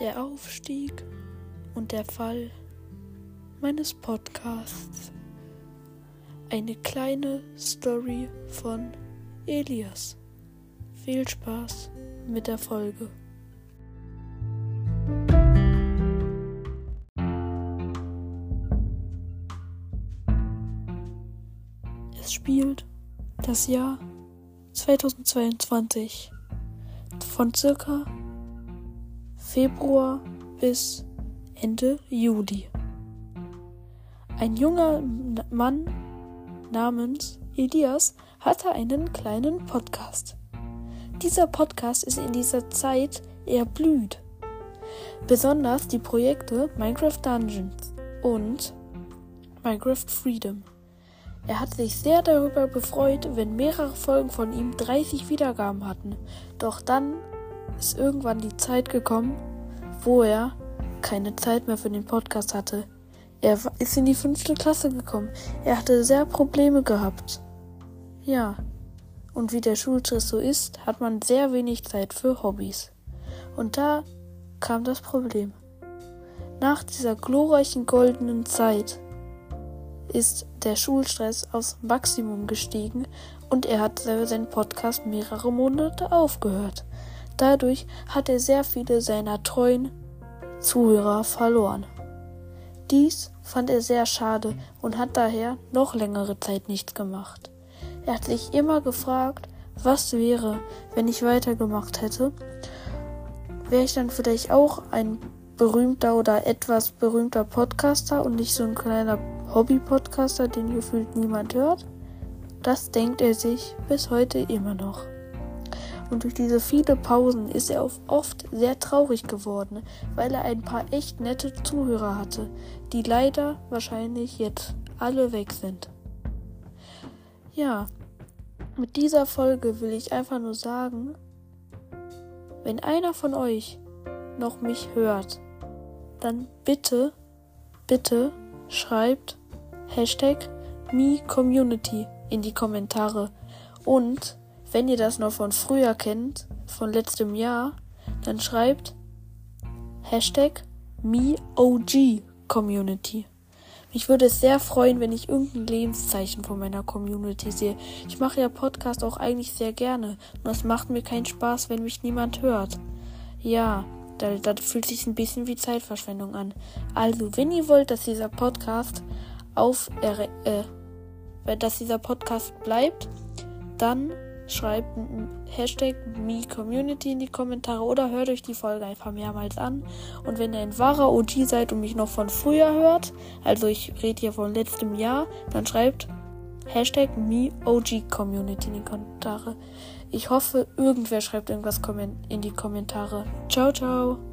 der Aufstieg und der Fall meines Podcasts. Eine kleine Story von Elias. Viel Spaß mit der Folge. Es spielt das Jahr 2022 von circa Februar bis Ende Juli. Ein junger Mann namens Elias hatte einen kleinen Podcast. Dieser Podcast ist in dieser Zeit eher blüht. Besonders die Projekte Minecraft Dungeons und Minecraft Freedom. Er hat sich sehr darüber gefreut, wenn mehrere Folgen von ihm 30 Wiedergaben hatten. Doch dann ist irgendwann die Zeit gekommen, wo er keine Zeit mehr für den Podcast hatte. Er ist in die fünfte Klasse gekommen. Er hatte sehr Probleme gehabt. Ja. Und wie der Schulstress so ist, hat man sehr wenig Zeit für Hobbys. Und da kam das Problem. Nach dieser glorreichen goldenen Zeit ist der Schulstress aufs Maximum gestiegen und er hat seinen Podcast mehrere Monate aufgehört. Dadurch hat er sehr viele seiner treuen Zuhörer verloren. Dies fand er sehr schade und hat daher noch längere Zeit nichts gemacht. Er hat sich immer gefragt, was wäre, wenn ich weitergemacht hätte. Wäre ich dann vielleicht auch ein berühmter oder etwas berühmter Podcaster und nicht so ein kleiner Hobby-Podcaster, den gefühlt niemand hört? Das denkt er sich bis heute immer noch und durch diese viele Pausen ist er oft sehr traurig geworden, weil er ein paar echt nette Zuhörer hatte, die leider wahrscheinlich jetzt alle weg sind. Ja, mit dieser Folge will ich einfach nur sagen, wenn einer von euch noch mich hört, dann bitte, bitte schreibt Hashtag MeCommunity in die Kommentare und wenn ihr das noch von früher kennt, von letztem Jahr, dann schreibt Hashtag MeOGCommunity. Mich würde es sehr freuen, wenn ich irgendein Lebenszeichen von meiner Community sehe. Ich mache ja Podcast auch eigentlich sehr gerne. Und es macht mir keinen Spaß, wenn mich niemand hört. Ja, da, da fühlt sich ein bisschen wie Zeitverschwendung an. Also, wenn ihr wollt, dass dieser Podcast auf, äh, dass dieser Podcast bleibt, dann schreibt Hashtag MeCommunity in die Kommentare oder hört euch die Folge einfach mehrmals an. Und wenn ihr ein wahrer OG seid und mich noch von früher hört, also ich rede hier von letztem Jahr, dann schreibt Hashtag MeOGCommunity in die Kommentare. Ich hoffe, irgendwer schreibt irgendwas in die Kommentare. Ciao, ciao.